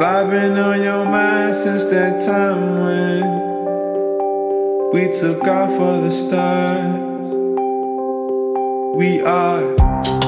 I've been on your mind since that time when we took off for the stars, we are.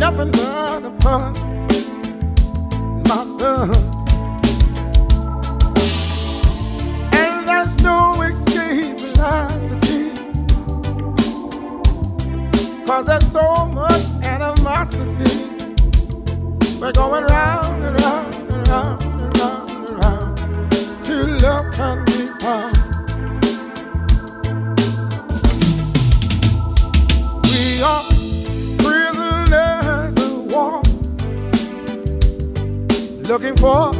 nothing but a pun, my son. And there's no escape velocity, cause there's so much animosity. We're going right. looking for.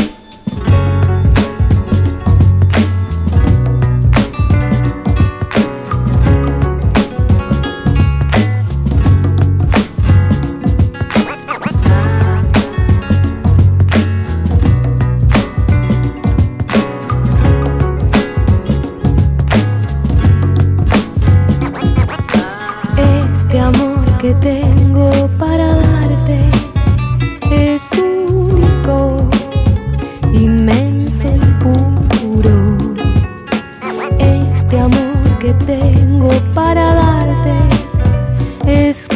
tengo para darte. Es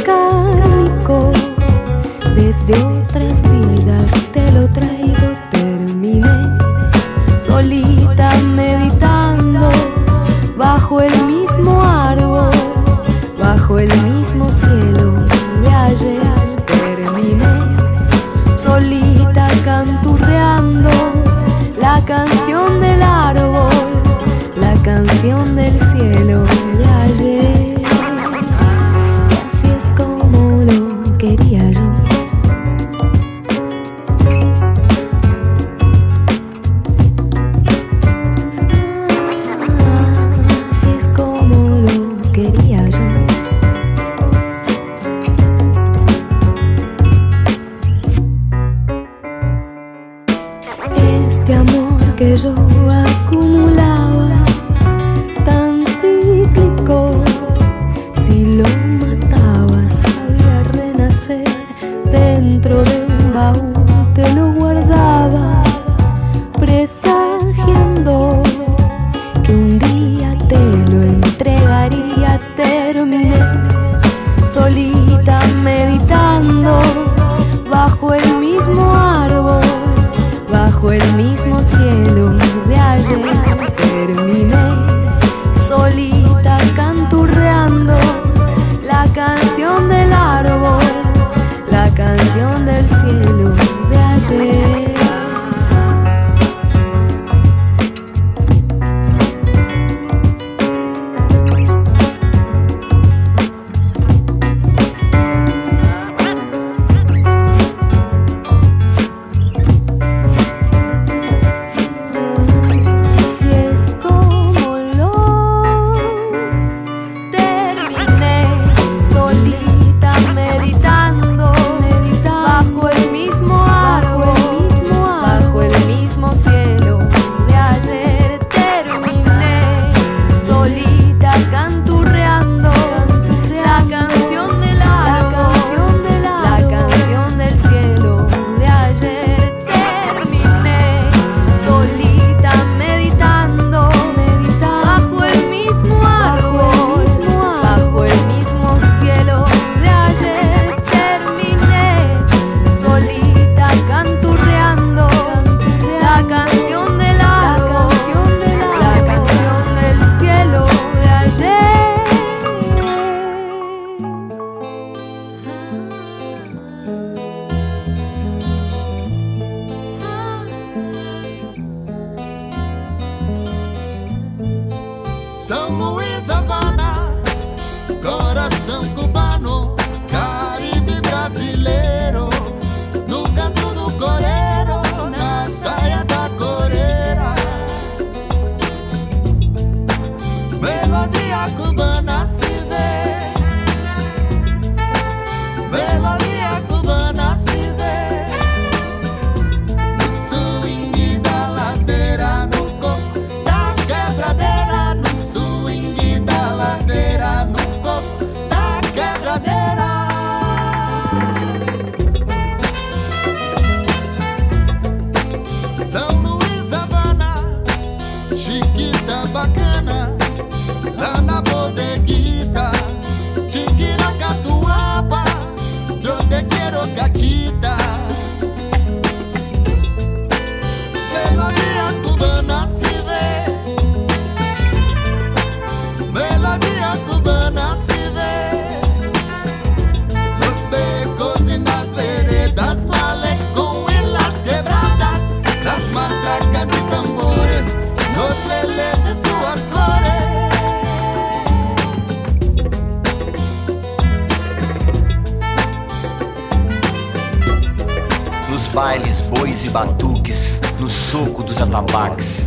batuques, no soco dos atabaques,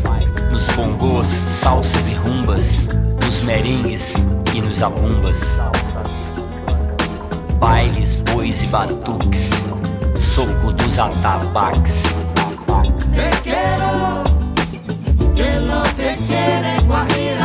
nos bongos, salsas e rumbas, nos merengues e nos abumbas. Bailes, bois e batuques, soco dos atabaques. Te quero, que lo que guajira.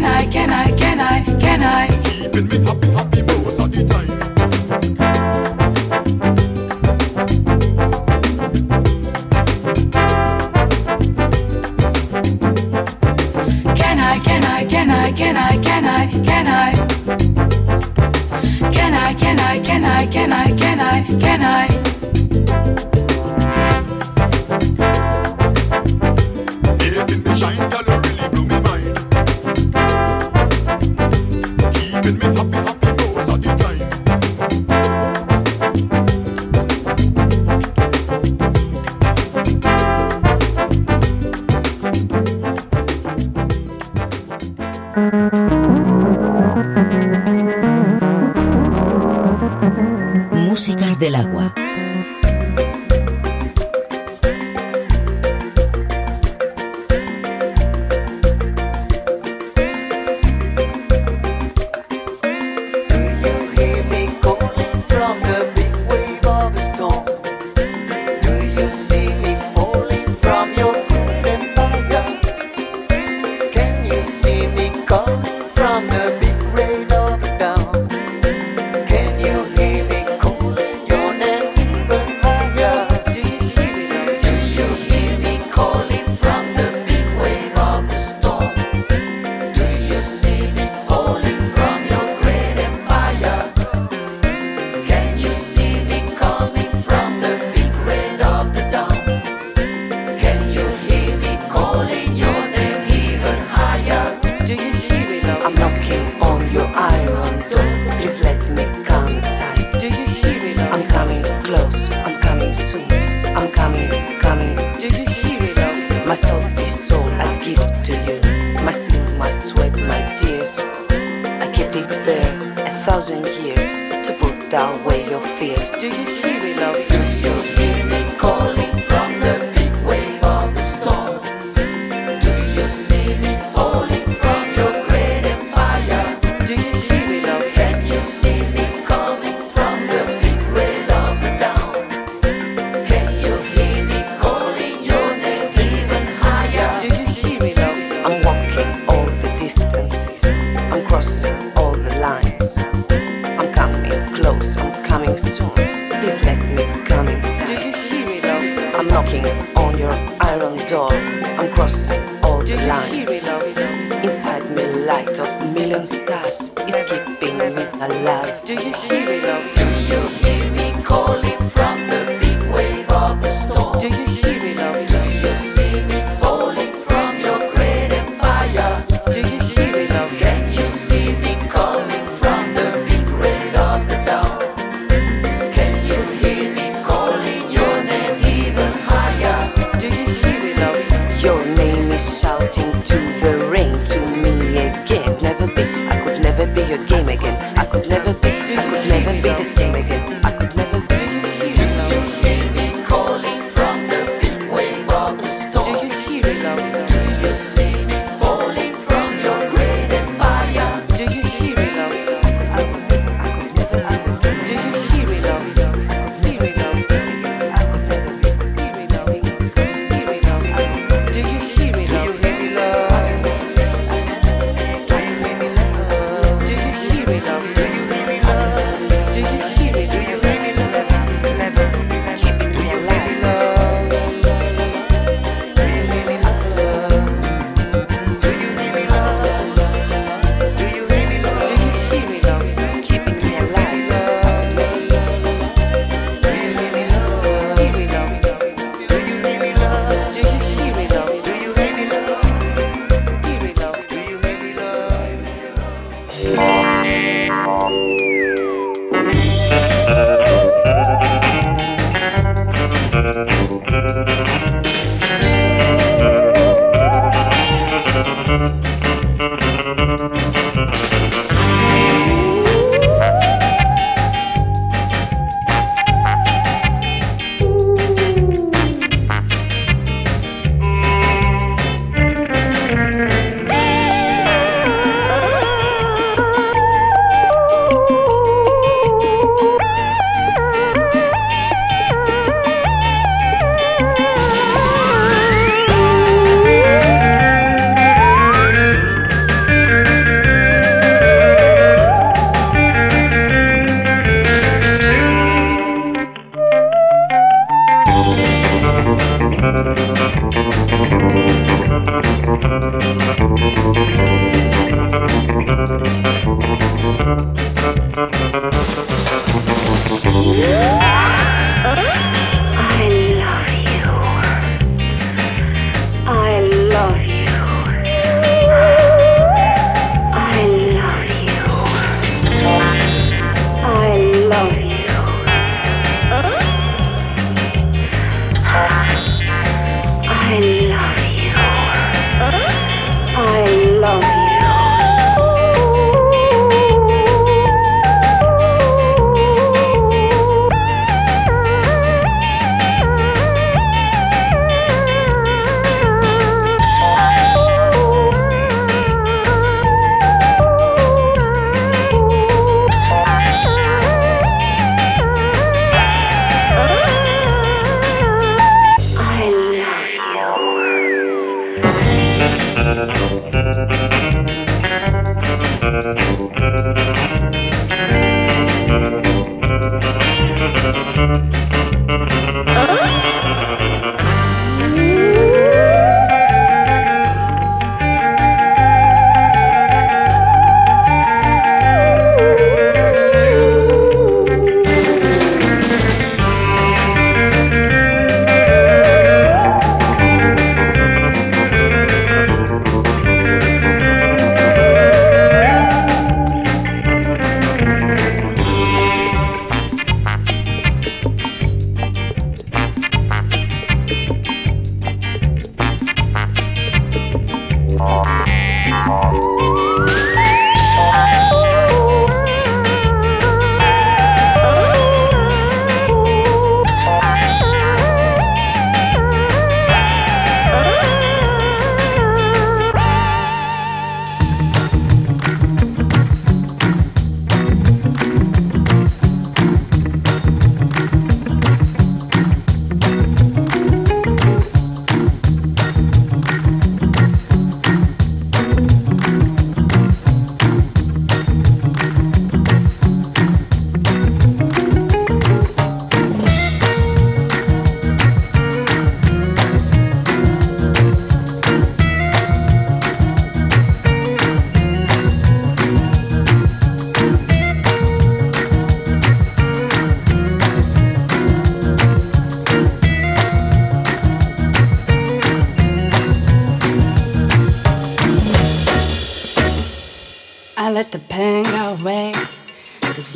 Can I, can I, dull away your fears. Do you hear me, love?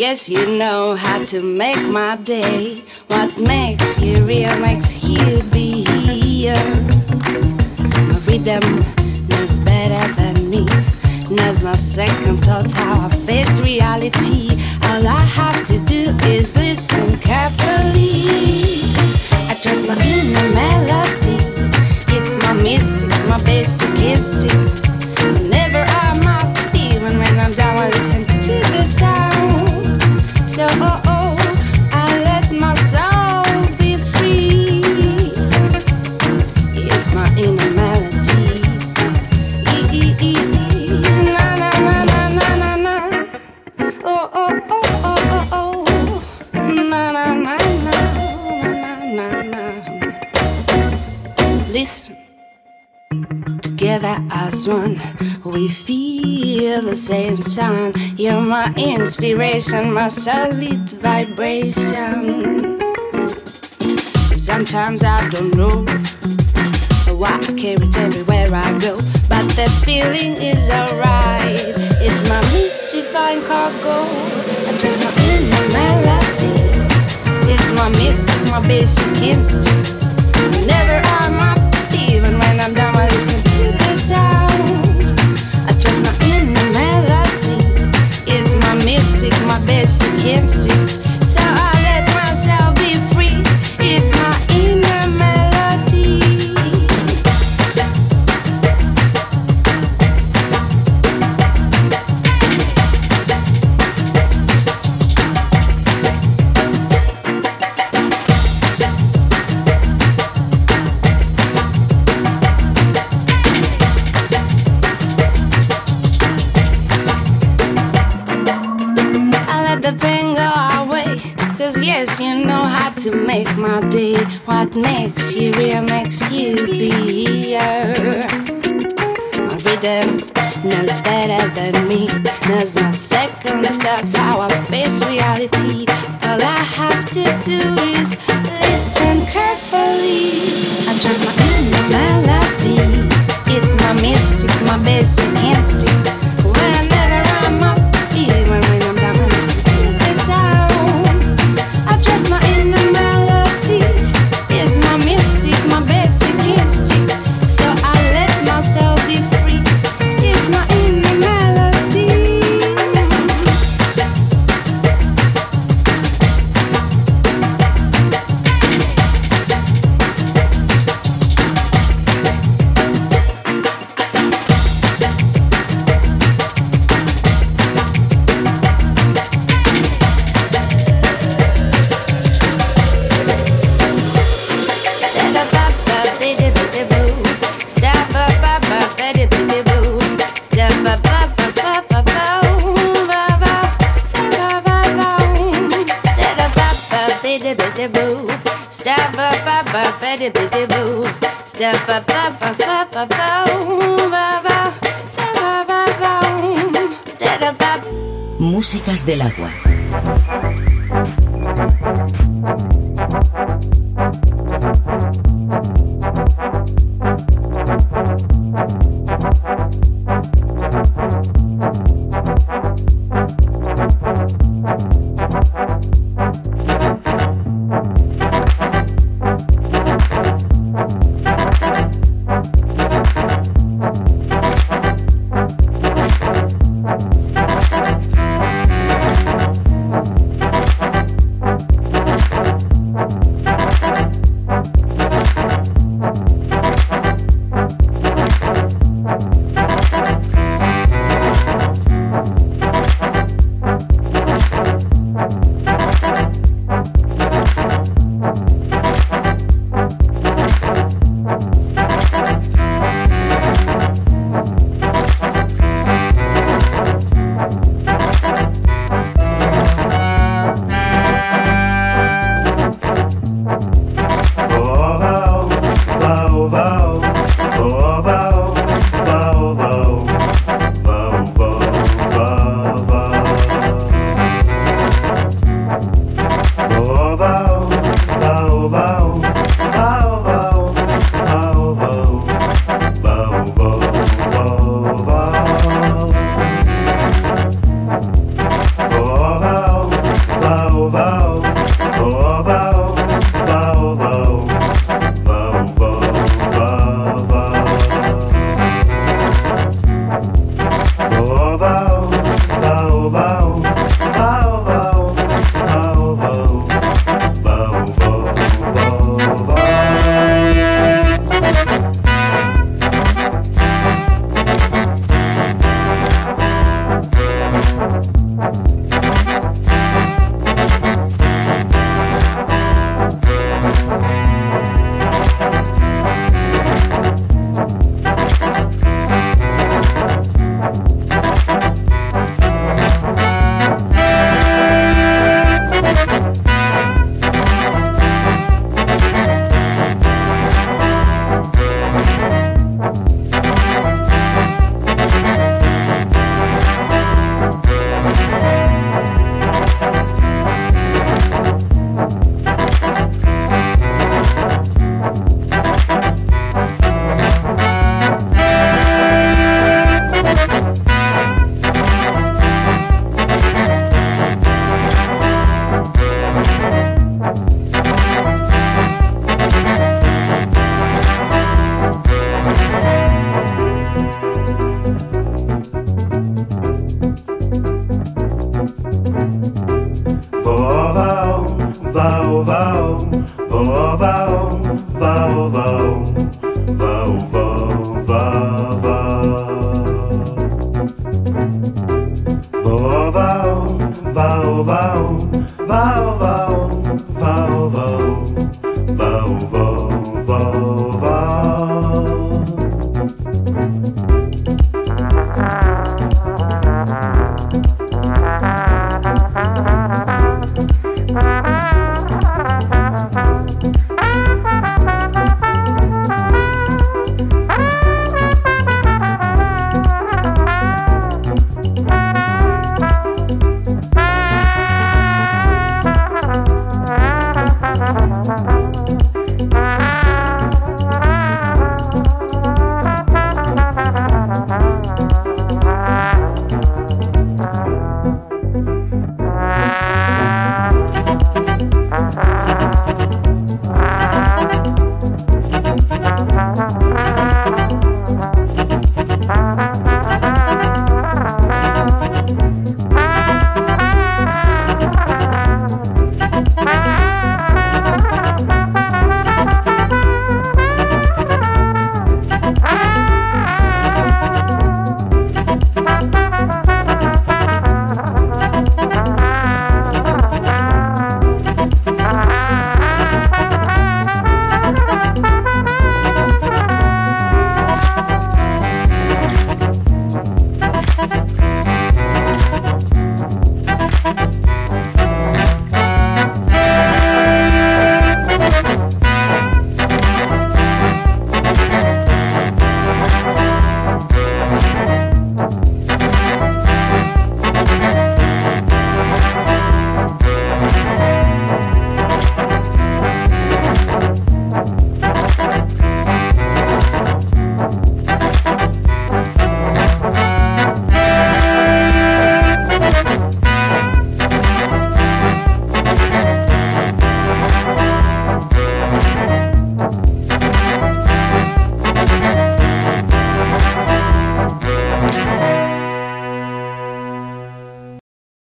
Yes, you know how to make my day. What makes you real makes you be here. My rhythm knows better than me. Knows my second thoughts, how I face reality. All I have to do is listen carefully. I trust my inner melody. It's my mystic, my basic instinct. inspiration, my solid vibration. Sometimes I don't know why I carry it everywhere I go, but the feeling is alright. It's my mystifying cargo, and it's my inner melody. It's my mystic, my basic instinct. Músicas del agua.